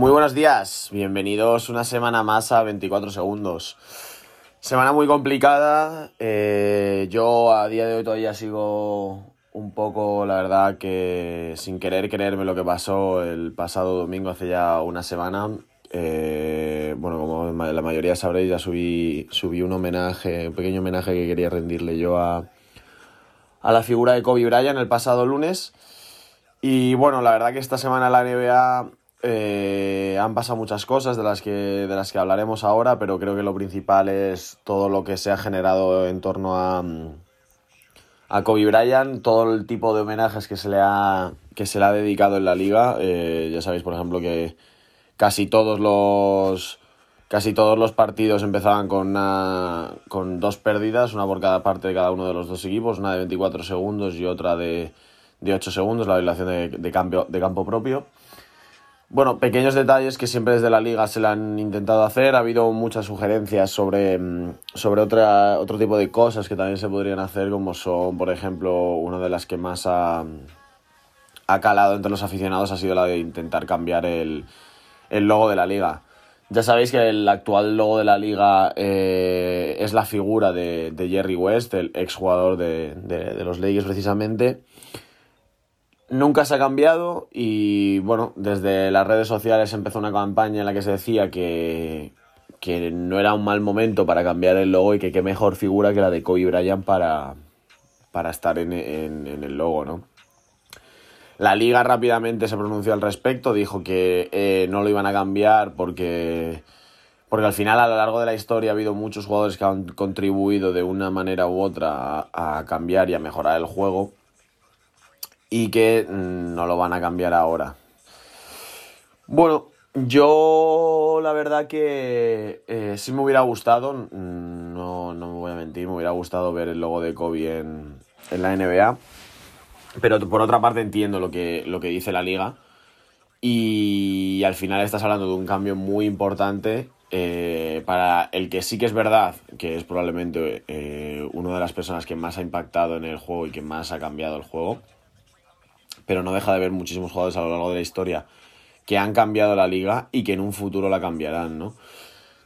Muy buenos días, bienvenidos una semana más a 24 segundos. Semana muy complicada, eh, yo a día de hoy todavía sigo un poco, la verdad, que sin querer creerme lo que pasó el pasado domingo hace ya una semana. Eh, bueno, como la mayoría sabréis, ya subí, subí un homenaje, un pequeño homenaje que quería rendirle yo a, a la figura de Kobe Bryant el pasado lunes. Y bueno, la verdad que esta semana la NBA eh, han pasado muchas cosas de las, que, de las que hablaremos ahora, pero creo que lo principal es todo lo que se ha generado en torno a, a Kobe Bryant, todo el tipo de homenajes que se le ha, que se le ha dedicado en la liga. Eh, ya sabéis, por ejemplo, que casi todos los casi todos los partidos empezaban con, con dos pérdidas, una por cada parte de cada uno de los dos equipos, una de 24 segundos y otra de, de 8 segundos, la violación de, de, cambio, de campo propio. Bueno, pequeños detalles que siempre desde la liga se le han intentado hacer. Ha habido muchas sugerencias sobre, mm, sobre otra, otro tipo de cosas que también se podrían hacer, como son, por ejemplo, una de las que más ha, ha calado entre los aficionados ha sido la de intentar cambiar el, el logo de la liga. Ya sabéis que el actual logo de la liga eh, es la figura de, Jerry West, el exjugador de, de, de los Lakers precisamente nunca se ha cambiado y bueno, desde las redes sociales empezó una campaña en la que se decía que, que no era un mal momento para cambiar el logo y que qué mejor figura que la de Kobe Bryant para, para estar en, en, el logo, ¿no? La liga rápidamente se pronunció al respecto, dijo que eh, no lo iban a cambiar porque, porque al final a lo largo de la historia ha habido muchos jugadores que han contribuido de una manera u otra a cambiar y a mejorar el juego y que mm, no lo van a cambiar ahora. Bueno, yo la verdad que eh, sí me hubiera gustado, mm, no, no, me voy a mentir, me hubiera gustado ver el logo de Kobe en, en la NBA, pero por otra parte entiendo lo que, lo que dice la liga. Y al final estás hablando de un cambio muy importante eh, para el que sí que es verdad, que es probablemente eh, una de las personas que más ha impactado en el juego y que más ha cambiado el juego pero no deja de haber muchísimos jugadores a lo largo de la historia que han cambiado la liga y que en un futuro la cambiarán, ¿no?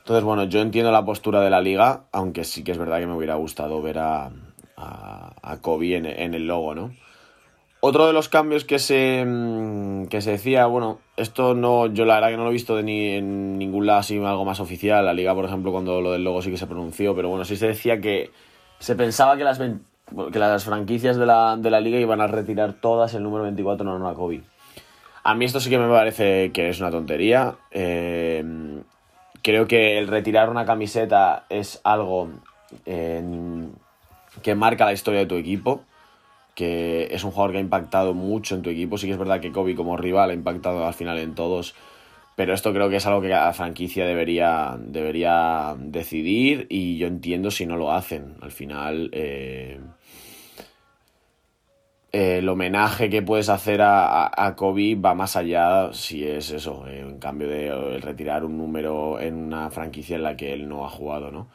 Entonces, bueno, yo entiendo la postura de la liga, aunque sí que es verdad que me hubiera gustado ver a, Kobe en, en, el logo, ¿no? Otro de los cambios que se, mm, que se decía, bueno, esto no, yo la verdad que no lo he visto de ni, en ningún lado así algo más oficial. La liga, por ejemplo, cuando lo del logo sí que se pronunció, pero bueno, sí se decía que se pensaba que las, que las franquicias de la, de la liga iban a retirar todas el número 24 no, no a Kobe. A mí esto sí que me parece que es una tontería. Eh, creo que el retirar una camiseta es algo que marca la historia de tu equipo, que es un jugador que ha impactado mucho en tu equipo. Sí que es verdad que Kobe como rival ha impactado al final en todos, pero esto creo que es algo que cada franquicia debería, debería decidir y yo entiendo si no lo hacen. Al final, eh, eh, el homenaje que puedes hacer a, a, Kobe va más allá si es eso, eh, en cambio de retirar un número en una franquicia en la que él no ha jugado, ¿no?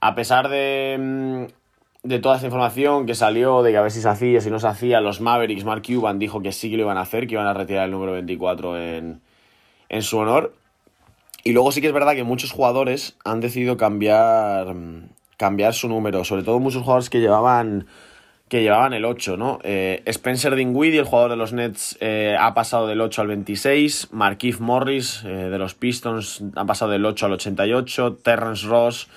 A pesar de, mm, de toda esta información que salió, de que a ver si se hacía, si no se hacía, los Mavericks, Mark Cuban dijo que sí que lo iban a hacer, que iban a retirar el número 24 en en su honor. Y luego sí que es verdad que muchos jugadores han decidido cambiar, cambiar su número, sobre todo muchos jugadores que llevaban, que llevaban el 8, ¿no? Eh, Spencer Dinwiddie, el jugador de los Nets, eh, ha pasado del 8 al 26, Markif Morris eh, de los Pistons ha pasado del 8 al 88, Terrence Ross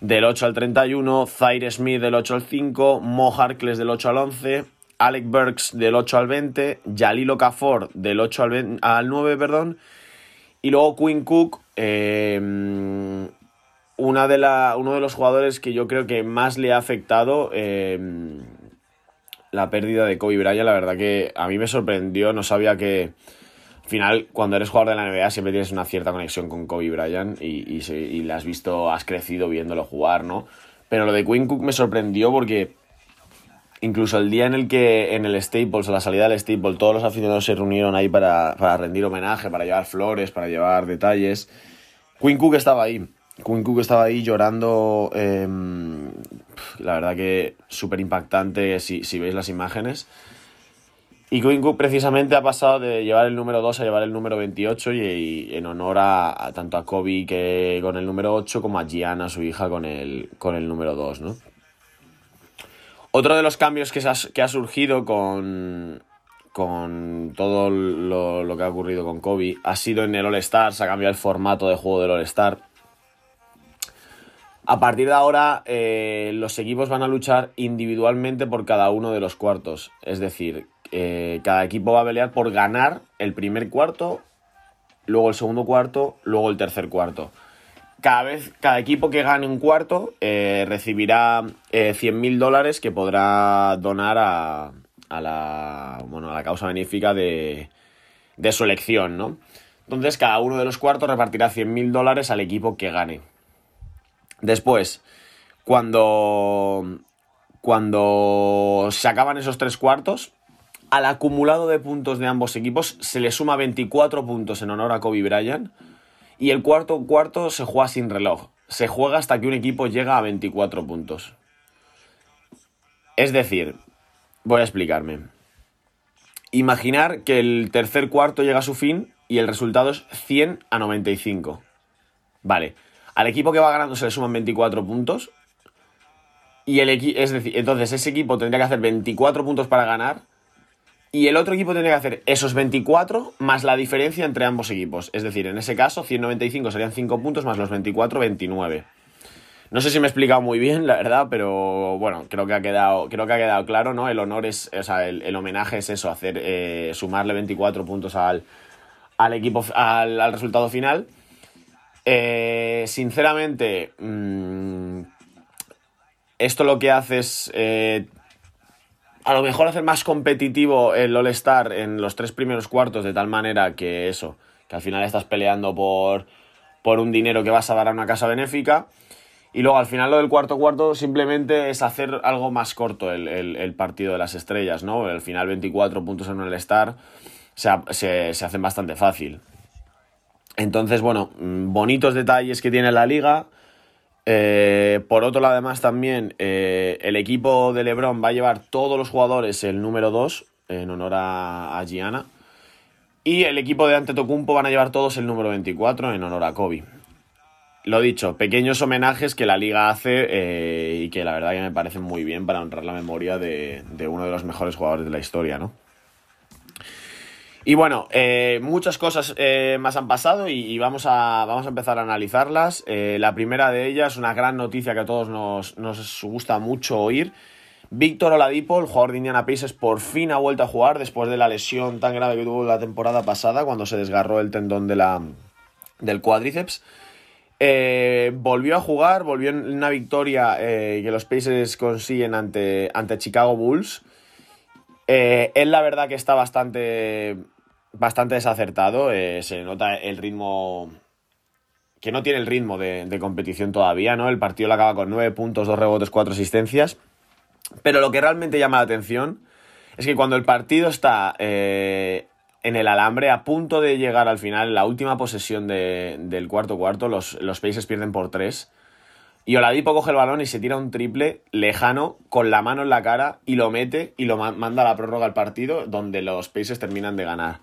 del 8 al 31, Zaire Smith del 8 al 5, Mo Harkless del 8 al 11, Alec Burks del 8 al 20, Jalil Okafor del 8 al, 20, al 9, perdón, y luego Quinn Cook, eh, una de la, uno de los jugadores que yo creo que más le ha afectado eh, la pérdida de Kobe Bryant. La verdad que a mí me sorprendió, no sabía que al final cuando eres jugador de la NBA siempre tienes una cierta conexión con Kobe Bryant y, y, la has visto, has crecido viéndolo jugar, ¿no? Pero lo de Quinn Cook me sorprendió porque incluso el día en el que en el Staples, a la salida del Staples, todos los aficionados se reunieron ahí para, para rendir homenaje, para llevar flores, para llevar detalles. Quinn Cook estaba ahí. Quinn Cook estaba ahí llorando. em, la verdad que súper impactante si, si veis las imágenes. Y Quinn Cook precisamente ha pasado de llevar el número 2 a llevar el número 28 y, en honor a, a tanto a Kobe que con el número 8 como a Gianna, su hija, con el, con el número 2, ¿no? Otro de los cambios que, ha, surgido con, todo lo, lo que ha ocurrido con Kobe ha sido en el All-Star, se ha cambiado el formato de juego del All-Star. A partir de ahora, eh, los equipos van a luchar individualmente por cada uno de los cuartos. Es decir, eh, cada equipo va a pelear por ganar el primer cuarto, luego el segundo cuarto, luego el tercer cuarto. Cada vez, cada equipo que gane un cuarto eh, recibirá eh, 100.000 dólares que podrá donar a, la, bueno, a la causa benéfica de, de su elección, ¿no? Entonces, cada uno de los cuartos repartirá 100.000 dólares al equipo que gane. Después, cuando, cuando se acaban esos tres cuartos, al acumulado de puntos de ambos equipos se le suma 24 puntos en honor a Kobe Bryant y el cuarto cuarto se juega sin reloj. Se juega hasta que un equipo llega a 24 puntos. Es decir, voy a explicarme. Imaginar que el tercer cuarto llega a su fin y el resultado es 100 a 95. Vale, al equipo que va ganando se le suman 24 puntos. Y el es decir, entonces ese equipo tendría que hacer 24 puntos para ganar. Y el otro equipo tendría que hacer esos 24 más la diferencia entre ambos equipos. Es decir, en ese caso, 195 serían 5 puntos más los 24, 29. No sé si me he explicado muy bien, la verdad, pero bueno, creo que ha quedado, creo que ha quedado claro, ¿no? El honor es, o sea, el, el homenaje es eso, hacer, eh, sumarle 24 puntos al, al equipo, al, al resultado final. Eh, sinceramente, mmm, esto lo que hace es eh, a lo mejor hacer más competitivo el All-Star en los tres primeros cuartos, de tal manera que eso, que al final estás peleando por, por un dinero que vas a dar a una casa benéfica. Y luego al final lo del cuarto cuarto simplemente es hacer algo más corto el, el, partido de las estrellas, ¿no? Al final 24 puntos en el Star se, se, se hacen bastante fácil. Entonces, bueno, bonitos detalles que tiene la liga. Eh, por otro lado, además, también eh, el equipo de LeBron va a llevar todos los jugadores el número 2 en honor a, Gianna. Y el equipo de Antetokounmpo van a llevar todos el número 24 en honor a Kobe. Lo dicho, pequeños homenajes que la liga hace eh, y que la verdad que me parecen muy bien para honrar la memoria de, de uno de los mejores jugadores de la historia, ¿no? Y bueno, eh, muchas cosas eh, más han pasado y, vamos, a, vamos a empezar a analizarlas. Eh, la primera de ellas, una gran noticia que a todos nos, nos gusta mucho oír. Víctor Oladipo, el jugador de Indiana Pacers, por fin ha vuelto a jugar después de la lesión tan grave que tuvo la temporada pasada cuando se desgarró el tendón de la, del cuádriceps. Volvió a jugar, volvió en una victoria que los Pacers consiguen ante, ante Chicago Bulls. Él la verdad que está bastante, bastante desacertado, eh, se nota el ritmo que no tiene el ritmo de, competición todavía, ¿no? El partido lo acaba con 9 puntos, 2 rebotes, 4 asistencias. Pero lo que realmente llama la atención es que cuando el partido está eh, en el alambre, a punto de llegar al final, la última posesión de, del cuarto cuarto, los, los Pacers pierden por 3. Y Oladipo coge el balón y se tira un triple lejano con la mano en la cara y lo mete y lo manda a la prórroga al partido donde los Pacers terminan de ganar.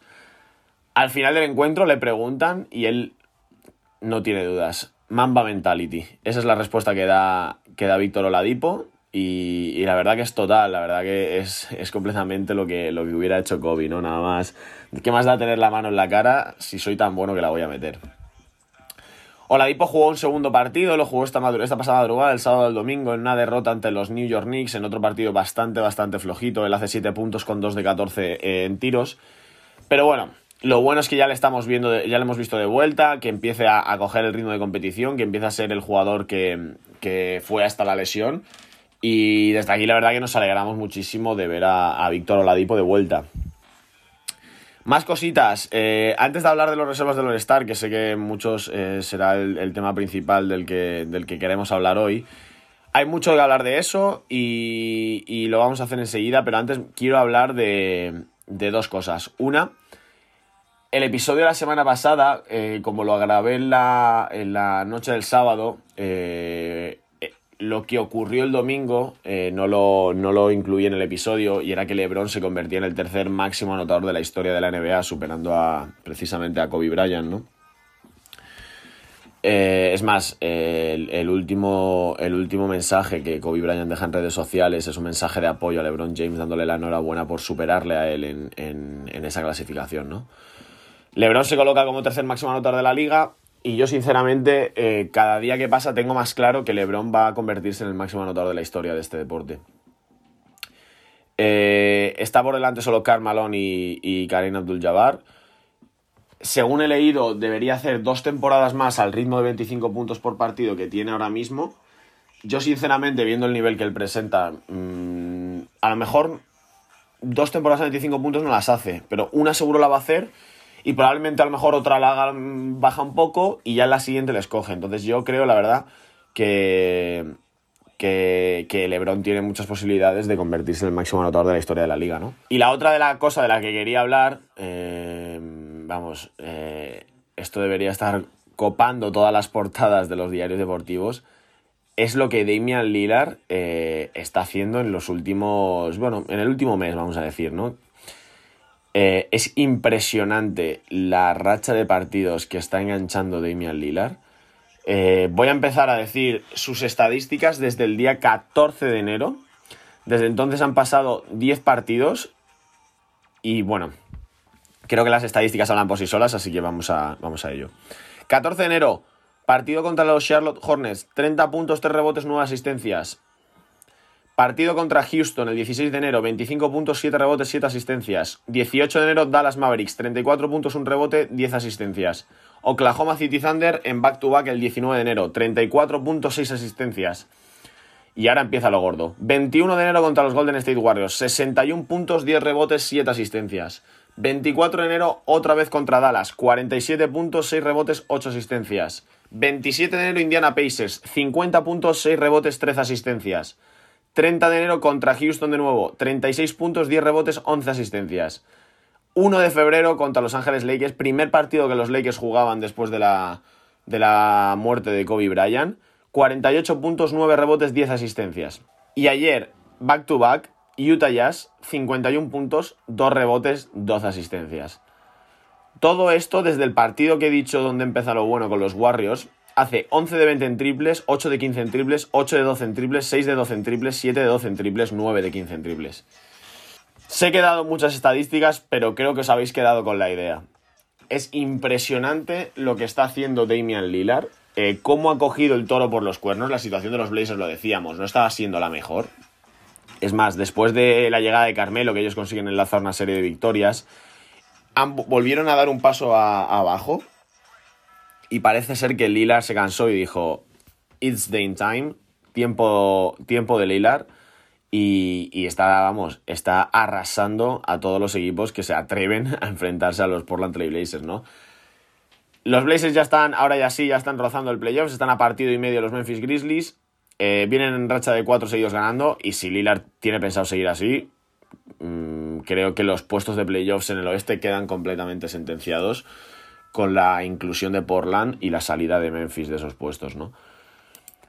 Al final del encuentro le preguntan y él no tiene dudas. Mamba Mentality. Esa es la respuesta que da, que da Víctor Oladipo. Y, la verdad que es total, la verdad que es, es completamente lo que, lo que hubiera hecho Kobe, ¿no? Nada más. ¿Qué más da tener la mano en la cara si soy tan bueno que la voy a meter? Oladipo jugó un segundo partido, lo jugó esta, esta pasada madrugada, el sábado del domingo, en una derrota ante los New York Knicks, en otro partido bastante, bastante flojito. Él hace 7 puntos con 2 de 14 eh, en tiros. Pero bueno, lo bueno es que ya le estamos viendo, de, ya le hemos visto de vuelta, que empiece a, coger el ritmo de competición, que empiece a ser el jugador que, que fue hasta la lesión. Y desde aquí la verdad que nos alegramos muchísimo de ver a, a Víctor Oladipo de vuelta. Más cositas. Eh, antes de hablar de los reservas del All-Star, que sé que muchos eh, será el, el, tema principal del que, del que queremos hablar hoy, Hay mucho que hablar de eso y, lo vamos a hacer enseguida, pero antes quiero hablar de, dos cosas. Una, el episodio de la semana pasada, eh, como lo grabé en la, en noche del sábado, eh, eh, lo que ocurrió el domingo no, lo, no lo incluí en el episodio y era que LeBron se convertía en el tercer máximo anotador de la historia de la NBA, superando a, precisamente a Kobe Bryant, ¿no? Es más, el, último, el último mensaje que Kobe Bryant deja en redes sociales es un mensaje de apoyo a LeBron James dándole la enhorabuena por superarle a él en, esa clasificación, ¿no? LeBron se coloca como tercer máximo anotador de la liga y yo sinceramente eh, cada día que pasa tengo más claro que LeBron va a convertirse en el máximo anotador de la historia de este deporte. Eh, está por delante solo Karl Malone y, y Karim Abdul-Jabbar según he leído, debería hacer dos temporadas más al ritmo de 25 puntos por partido que tiene ahora mismo. Yo, sinceramente, viendo el nivel que él presenta, mm, a lo mejor dos temporadas de 25 puntos no las hace, pero una seguro la va a hacer y probablemente a lo mejor otra la mm, baja un poco y ya en la siguiente le escoge. Entonces yo creo, la verdad, que, que, que, LeBron tiene muchas posibilidades de convertirse en el máximo anotador de la historia de la liga, ¿no? Y la otra de la cosa de la que quería hablar... Eh, vamos, eh, esto debería estar copando todas las portadas de los diarios deportivos, es lo que Damian Lillard eh, está haciendo en los últimos, bueno, en el último mes, vamos a decir, ¿no? Eh, es impresionante la racha de partidos que está enganchando Damian Lillard. voy a empezar a decir sus estadísticas desde el día 14 de enero. Desde entonces han pasado 10 partidos y bueno, Creo que las estadísticas hablan por sí solas, así que vamos a, vamos a ello. 14 de enero, partido contra los Charlotte Hornets, 30 puntos, 3 rebotes, 9 asistencias. Partido contra Houston el 16 de enero, 25 puntos, 7 rebotes, 7 asistencias. 18 de enero, Dallas Mavericks, 34 puntos, 1 rebote, 10 asistencias. Oklahoma City Thunder en back-to-back el 19 de enero, 34 puntos, 6 asistencias. Y ahora empieza lo gordo. 21 de enero contra los Golden State Warriors, 61 puntos, 10 rebotes, 7 asistencias. 24 de enero, otra vez contra Dallas, 47 puntos, 6 rebotes, 8 asistencias. 27 de enero, Indiana Pacers, 50 puntos, 6 rebotes, 13 asistencias. 30 de enero contra Houston de nuevo, 36 puntos, 10 rebotes, 11 asistencias. 1 de febrero contra Los Ángeles Lakers, primer partido que los Lakers jugaban después de la, de la muerte de Kobe Bryant. 48 puntos, 9 rebotes, 10 asistencias. Y ayer, back to back, Utah Jazz, 51 puntos, 2 rebotes, 12 asistencias. Todo esto desde el partido que he dicho donde empieza lo bueno con los Warriors. Hace 11 de 20 en triples, 8 de 15 en triples, 8 de 12 en triples, 6 de 12 en triples, 7 de 12 en triples, 9 de 15 en triples. Que he dado muchas estadísticas, pero creo que os habéis quedado con la idea. Es impresionante lo que está haciendo Damian Lillard, eh, cómo ha cogido el toro por los cuernos. La situación de los Blazers, lo decíamos, no estaba siendo la mejor. Es más, después de la llegada de Carmelo, que ellos consiguen enlazar una serie de victorias, volvieron a dar un paso abajo. Y parece ser que Lillard se cansó y dijo: It's Dame time, tiempo, tiempo de Lillard. Y, y, está, vamos, está arrasando a todos los equipos que se atreven a enfrentarse a los Portland Trail Blazers, ¿no? Los Blazers ya están, ahora ya sí, ya están rozando el playoffs, están a partido y medio los Memphis Grizzlies. Eh, vienen en racha de cuatro seguidos ganando y si Lillard tiene pensado seguir así, mm, creo que los puestos de playoffs en el oeste quedan completamente sentenciados con la inclusión de Portland y la salida de Memphis de esos puestos, ¿no?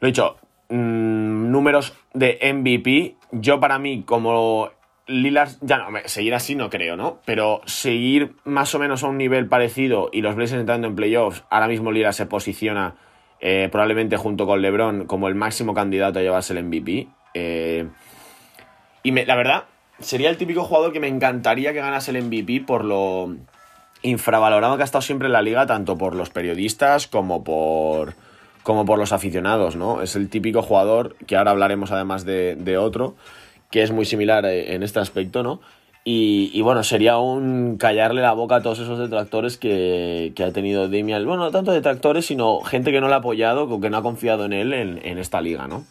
Lo dicho, mm, números de MVP, yo para mí como Lillard, ya no, seguir así no creo, ¿no? Pero seguir más o menos a un nivel parecido y los Blazers entrando en playoffs, ahora mismo Lillard se posiciona eh, probablemente junto con LeBron como el máximo candidato a llevarse el MVP. Eh, y la verdad, sería el típico jugador que me encantaría que ganase el MVP por lo infravalorado que ha estado siempre en la liga, tanto por los periodistas como por, como por los aficionados, ¿no? Es el típico jugador, que ahora hablaremos además de, otro, que es muy similar eh, en este aspecto, ¿no? Y, bueno, sería un callarle la boca a todos esos detractores que, ha tenido Damian. Bueno, no tanto detractores, sino gente que no le ha apoyado, que no ha confiado en él en, esta liga, ¿no?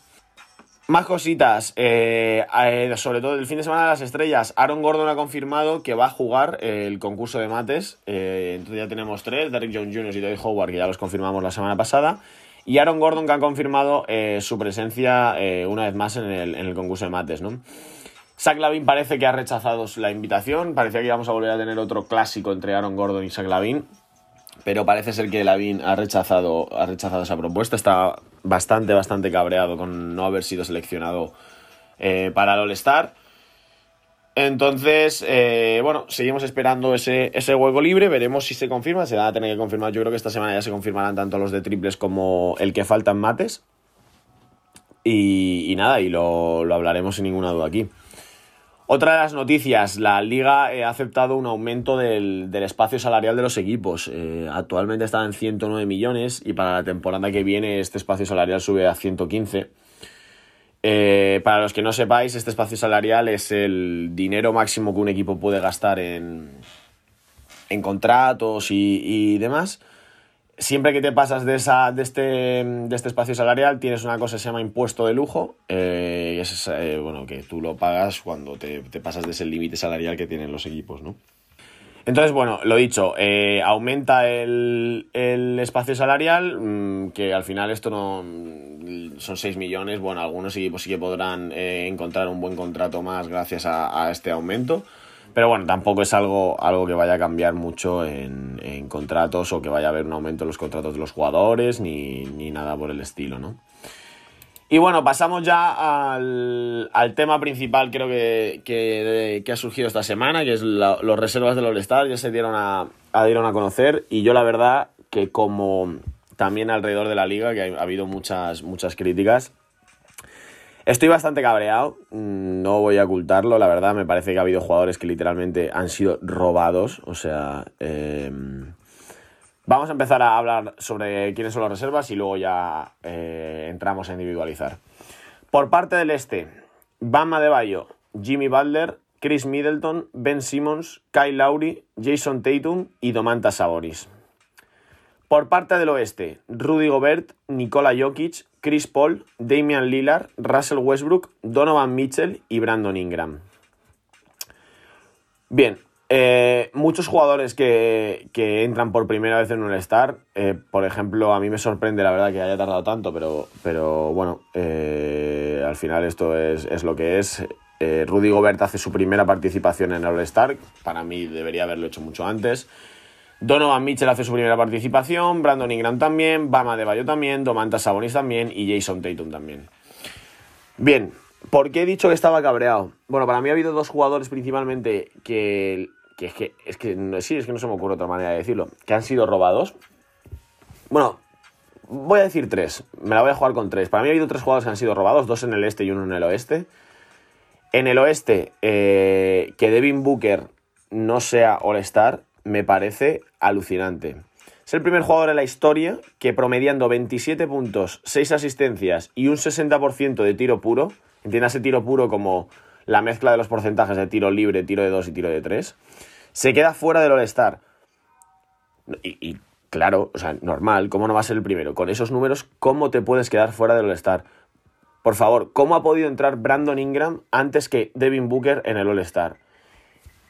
Más cositas, eh, eh, sobre todo el fin de semana de las estrellas. Aaron Gordon ha confirmado que va a jugar el concurso de mates. Eh, entonces ya tenemos tres, Derek Jones Jr. y David Howard, que ya los confirmamos la semana pasada. Y Aaron Gordon, que ha confirmado eh, su presencia eh, una vez más en el, en el, concurso de mates, ¿no? Zach Lavin parece que ha rechazado la invitación. Parecía que íbamos a volver a tener otro clásico entre Aaron Gordon y Zach Lavin. Pero parece ser que Lavin ha rechazado, ha rechazado esa propuesta. Está bastante, bastante cabreado con no haber sido seleccionado eh, para el All-Star. Entonces, eh, bueno, seguimos esperando ese, ese hueco libre, veremos si se confirma, se va a tener que confirmar, yo creo que esta semana ya se confirmarán tanto los de triples como el que faltan mates. Y, nada, y lo, hablaremos sin ninguna duda aquí. Otra de las noticias, la liga ha aceptado un aumento del, espacio salarial de los equipos. Eh, actualmente está en 109 millones y para la temporada que viene este espacio salarial sube a 115. Eh, para los que no sepáis, este espacio salarial es el dinero máximo que un equipo puede gastar en, en contratos y, demás. Siempre que te pasas de, esa, de, este, de este espacio salarial, tienes una cosa que se llama impuesto de lujo. Eh, es eh, bueno, que tú lo pagas cuando te, te pasas de ese límite salarial que tienen los equipos, ¿no? Entonces, bueno, lo dicho, eh, aumenta el, espacio salarial, mm, que al final esto no mm, son 6 millones, bueno, algunos equipos sí que podrán encontrar un buen contrato más gracias a, este aumento, pero bueno, tampoco es algo, algo que vaya a cambiar mucho en, contratos o que vaya a haber un aumento en los contratos de los jugadores ni, ni nada por el estilo, ¿no? Y bueno, pasamos ya al, tema principal, creo que, ha surgido esta semana, que es los reservas del All-Star. Ya se dieron a, dieron a conocer y yo la verdad que como también alrededor de la liga, que ha, habido muchas, muchas críticas, estoy bastante cabreado, no voy a ocultarlo, la verdad me parece que ha habido jugadores que literalmente han sido robados, o sea... Em, Vamos a empezar a hablar sobre quiénes son las reservas y luego ya eh, entramos a individualizar. Por parte del este, Bama de Bayo, Jimmy Butler, Chris Middleton, Ben Simmons, Kyle Lowry, Jason Tatum y Domantas Sabonis. Por parte del oeste, Rudy Gobert, Nikola Jokic, Chris Paul, Damian Lillard, Russell Westbrook, Donovan Mitchell y Brandon Ingram. Bien, eh, muchos jugadores que, entran por primera vez en un Star, eh, por ejemplo, a mí me sorprende la verdad que haya tardado tanto, pero, pero bueno, eh, al final esto es, lo que es. Rudy Gobert hace su primera participación en el All-Star, para mí debería haberlo hecho mucho antes. Donovan Mitchell hace su primera participación, Brandon Ingram también, Bama de Bayo también, Domantas Sabonis también y Jason Tatum también. Bien, ¿por qué he dicho que estaba cabreado? Bueno, para mí ha habido dos jugadores principalmente que que es que, es que sí, es que no se me ocurre otra manera de decirlo, que han sido robados. Bueno, voy a decir tres, me la voy a jugar con tres. Para mí ha habido tres jugadores que han sido robados, dos en el este y uno en el oeste. En el oeste, eh, que Devin Booker no sea All-Star, me parece alucinante. Es el primer jugador en la historia que promediando 27 puntos, 6 asistencias y un 60% de tiro puro, entiéndase tiro puro como la mezcla de los porcentajes de tiro libre, tiro de 2 y tiro de 3, se queda fuera del All-Star. Y, claro, o sea, normal, ¿cómo no va a ser el primero? Con esos números, ¿cómo te puedes quedar fuera del All-Star? Por favor, ¿cómo ha podido entrar Brandon Ingram antes que Devin Booker en el All-Star?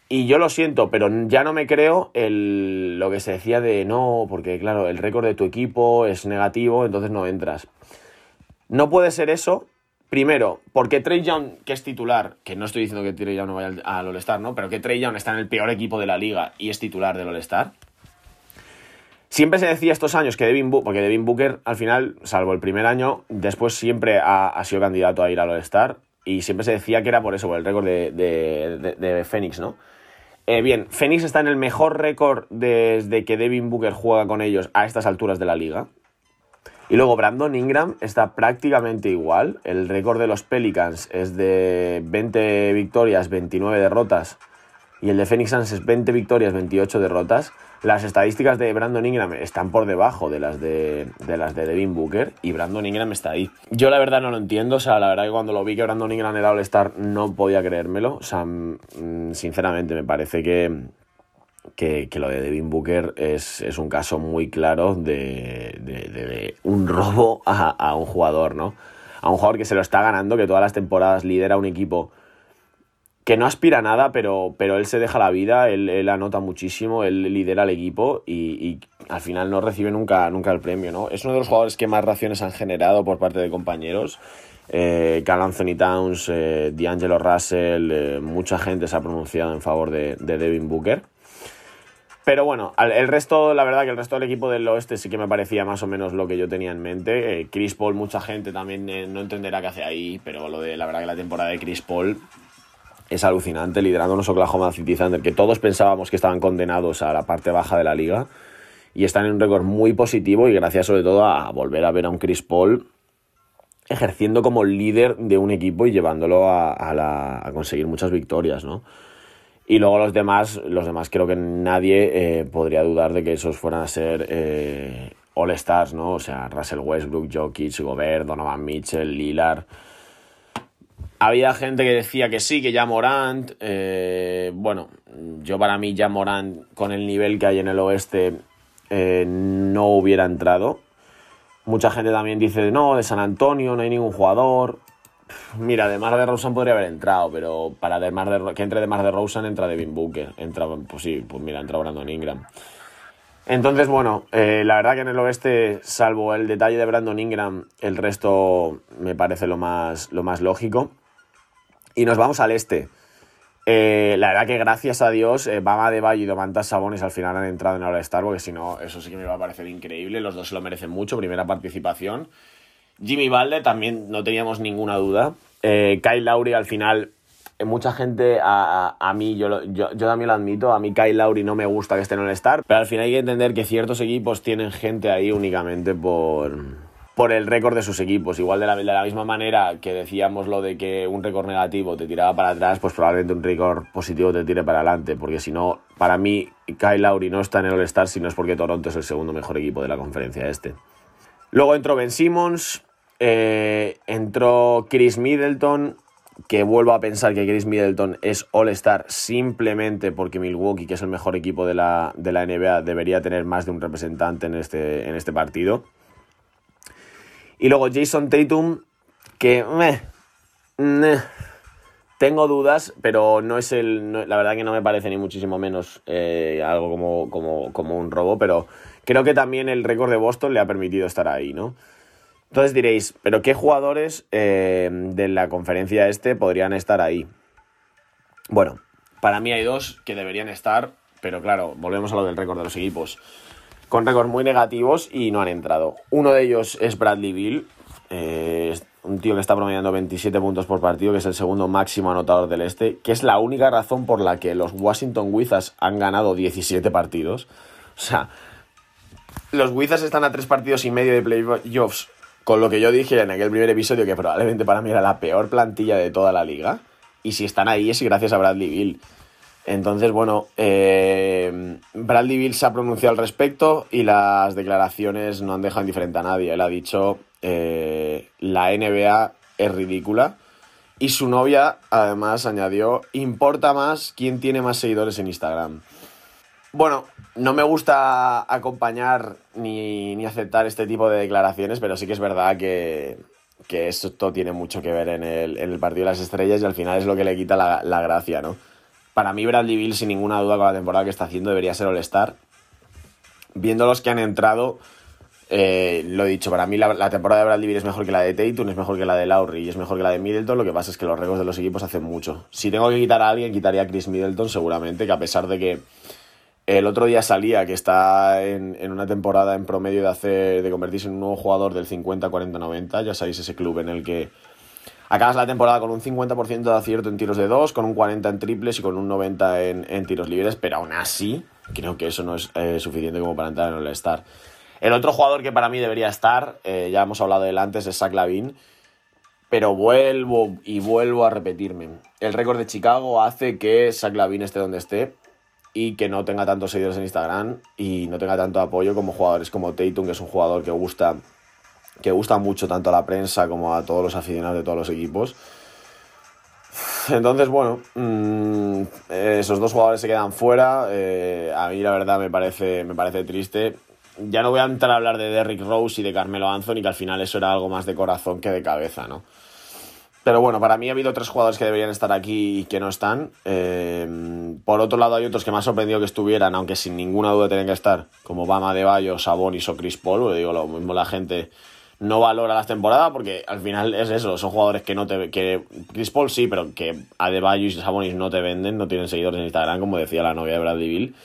Y yo lo siento, pero ya no me creo el, lo que se decía de no, porque claro, el récord de tu equipo es negativo, entonces no entras. No puede ser eso Primero, porque Trey Young, que es titular, que no estoy diciendo que Trey Young no vaya al All-Star, ¿no? Pero que Trey Young está en el peor equipo de la liga y es titular del All-Star. Siempre se decía estos años que Devin Booker, porque Devin Booker al final, salvo el primer año, después siempre ha, sido candidato a ir al All-Star y siempre se decía que era por eso, por el récord de, de, Phoenix, ¿no? Eh, bien, Phoenix está en el mejor récord desde que Devin Booker juega con ellos a estas alturas de la liga. Y luego Brandon Ingram está prácticamente igual. El récord de los Pelicans es de 20 victorias, 29 derrotas. Y el de Phoenix Suns es 20 victorias, 28 derrotas. Las estadísticas de Brandon Ingram están por debajo de las de, las de Devin Booker y Brandon Ingram está ahí. Yo la verdad no lo entiendo, o sea, la verdad que cuando lo vi que Brandon Ingram era All-Star no podía creérmelo. O sea, mm, sinceramente me parece que, que, lo de Devin Booker es, un caso muy claro de, un robo a, un jugador, ¿no? A un jugador que se lo está ganando, que todas las temporadas lidera un equipo que no aspira a nada, pero, pero él se deja la vida, él, anota muchísimo, él lidera el equipo y, al final no recibe nunca, nunca el premio, ¿no? Es uno de los jugadores que más raciones han generado por parte de compañeros. Eh, Cal Anthony Towns, eh, D'Angelo Russell, eh, mucha gente se ha pronunciado en favor de, Devin Booker. Pero bueno, el resto, la verdad que el resto del equipo del oeste sí que me parecía más o menos lo que yo tenía en mente. Eh, Chris Paul, mucha gente también no entenderá qué hace ahí, pero lo de la verdad que la temporada de Chris Paul es alucinante, liderando unos Oklahoma City Thunder que todos pensábamos que estaban condenados a la parte baja de la liga y están en un récord muy positivo y gracias sobre todo a volver a ver a un Chris Paul ejerciendo como líder de un equipo y llevándolo a, conseguir muchas victorias, ¿no? Y luego los demás, los demás creo que nadie eh, podría dudar de que esos fueran a ser eh, All Stars, ¿no? O sea, Russell Westbrook, Jokic, Gobert, Donovan Mitchell, Lillard. Había gente que decía que sí, que ya Morant. Eh, bueno, yo para mí ya Morant, con el nivel que hay en el oeste, eh, no hubiera entrado. Mucha gente también dice, no, de San Antonio no hay ningún jugador. Mira, de Mar de Rosen podría haber entrado, pero para de Mar de, que entre de Mar de Rosen entra Devin Booker. Entra, pues sí, pues mira, entra Brandon Ingram. Entonces, bueno, eh, la verdad que en el oeste, salvo el detalle de Brandon Ingram, el resto me parece lo más, lo más lógico. Y nos vamos al este. Eh, la verdad que gracias a Dios, eh, Bama de Valle y Domantas Sabones al final han entrado en All-Star, porque si no, eso sí que me va a parecer increíble. Los dos se lo merecen mucho, primera participación. Jimmy Valde también no teníamos ninguna duda. Eh, Kyle Lowry al final, eh, mucha gente, a, a, mí, yo, yo, yo, también lo admito, a mí Kyle Lowry no me gusta que esté en All-Star, pero al final hay que entender que ciertos equipos tienen gente ahí únicamente por por el récord de sus equipos. Igual de la, de la misma manera que decíamos lo de que un récord negativo te tiraba para atrás, pues probablemente un récord positivo te tire para adelante. Porque si no, para mí, Kyle Lowry no está en el All-Star si no es porque Toronto es el segundo mejor equipo de la conferencia este. Luego entró Ben Simmons, eh, entró Chris Middleton, que vuelvo a pensar que Chris Middleton es All-Star simplemente porque Milwaukee, que es el mejor equipo de la, de la NBA, debería tener más de un representante en este, en este partido. Y luego Jason Tatum, que tengo dudas, pero no es el. la verdad que no me parece ni muchísimo menos eh, algo como, como, como, un robo, pero creo que también el récord de Boston le ha permitido estar ahí, ¿no? Entonces diréis, ¿pero qué jugadores eh, de la conferencia este podrían estar ahí? Bueno, para mí hay dos que deberían estar, pero claro, volvemos a lo del récord de los equipos con récords muy negativos y no han entrado. Uno de ellos es Bradley Bill, eh, un tío que está promediando 27 puntos por partido, que es el segundo máximo anotador del este, que es la única razón por la que los Washington Wizards han ganado 17 partidos. O sea, los Wizards están a tres partidos y medio de playoffs, con lo que yo dije en aquel primer episodio, que probablemente para mí era la peor plantilla de toda la liga. Y si están ahí es gracias a Bradley Bill. Entonces, bueno, eh, Bradley Bill se ha pronunciado al respecto y las declaraciones no han dejado indiferente a nadie. Él ha dicho eh, la NBA es ridícula y su novia además añadió importa más quién tiene más seguidores en Instagram. Bueno, no me gusta acompañar ni, aceptar este tipo de declaraciones, pero sí que es verdad que, esto tiene mucho que ver en el, partido de las estrellas y al final es lo que le quita la, la gracia, ¿no? Para mí, Bradley Bill, sin ninguna duda, con la temporada que está haciendo, debería ser All-Star. Viendo los que han entrado, eh, lo he dicho, para mí la, temporada de Bradley Bill es mejor que la de Tatum, es mejor que la de Lowry y es mejor que la de Middleton. Lo que pasa es que los récords de los equipos hacen mucho. Si tengo que quitar a alguien, quitaría a Chris Middleton, seguramente, que a pesar de que el otro día salía que está en, en una temporada en promedio de, hacer, de convertirse en un nuevo jugador del 50-40-90, ya sabéis ese club en el que Acabas la temporada con un 50% de acierto en tiros de dos, con un 40% en triples y con un 90% en, tiros libres, pero aún así creo que eso no es eh, suficiente como para entrar en el Star. El otro jugador que para mí debería estar, eh, ya hemos hablado de él antes, es Zach Lavin, pero vuelvo y vuelvo a repetirme. El récord de Chicago hace que Zach Lavin esté donde esté y que no tenga tantos seguidores en Instagram y no tenga tanto apoyo como jugadores como Tatum, que es un jugador que gusta que gusta mucho tanto a la prensa como a todos los aficionados de todos los equipos. Entonces, bueno, mm, esos dos jugadores se quedan fuera. Eh, a mí la verdad me parece, me parece triste. Ya no voy a entrar a hablar de Derrick Rose y de Carmelo Anthony, que al final eso era algo más de corazón que de cabeza, ¿no? Pero bueno, para mí ha habido tres jugadores que deberían estar aquí y que no están. Eh, por otro lado, hay otros que me ha sorprendido que estuvieran, aunque sin ninguna duda tienen que estar, como Bama de Bayo, Sabonis o Chris Paul. Digo, lo mismo la gente no valora las temporadas porque al final es eso, son jugadores que no te que Chris Paul sí, pero que Adebayo y Sabonis no te venden, no tienen seguidores en Instagram, como decía la novia de Bradley Bill.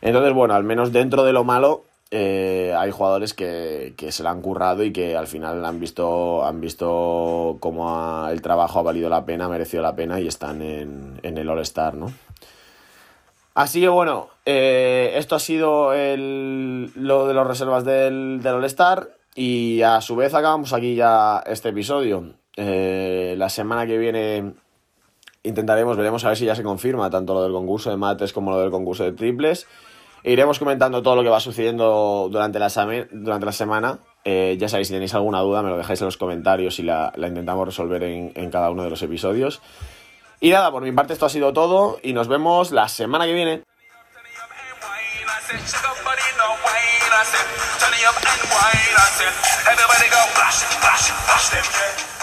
Entonces, bueno, al menos dentro de lo malo, eh, hay jugadores que, se la han currado y que al final han visto, han visto cómo el trabajo ha valido la pena, ha merecido la pena y están en, el All-Star, ¿no? Así que bueno, eh, esto ha sido lo de las reservas del, del All-Star y a su vez acabamos aquí ya este episodio. Eh, la semana que viene intentaremos, veremos a ver si ya se confirma tanto lo del concurso de mates como lo del concurso de triples. E iremos comentando todo lo que va sucediendo durante la, durante la semana. Eh, ya sabéis, si tenéis alguna duda, me lo dejáis en los comentarios y la, intentamos resolver en, en, cada uno de los episodios. Y nada, por mi parte esto ha sido todo y nos vemos la semana que viene. I said, everybody go, bash, flash bash them.